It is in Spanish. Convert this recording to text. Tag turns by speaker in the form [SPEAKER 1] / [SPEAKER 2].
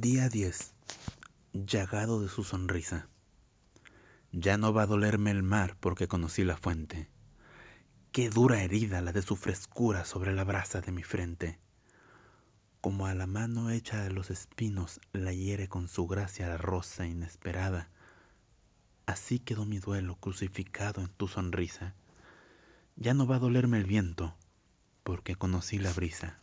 [SPEAKER 1] Día 10. Llagado de su sonrisa. Ya no va a dolerme el mar porque conocí la fuente. Qué dura herida la de su frescura sobre la brasa de mi frente. Como a la mano hecha de los espinos la hiere con su gracia la rosa inesperada. Así quedó mi duelo crucificado en tu sonrisa. Ya no va a dolerme el viento porque conocí la brisa.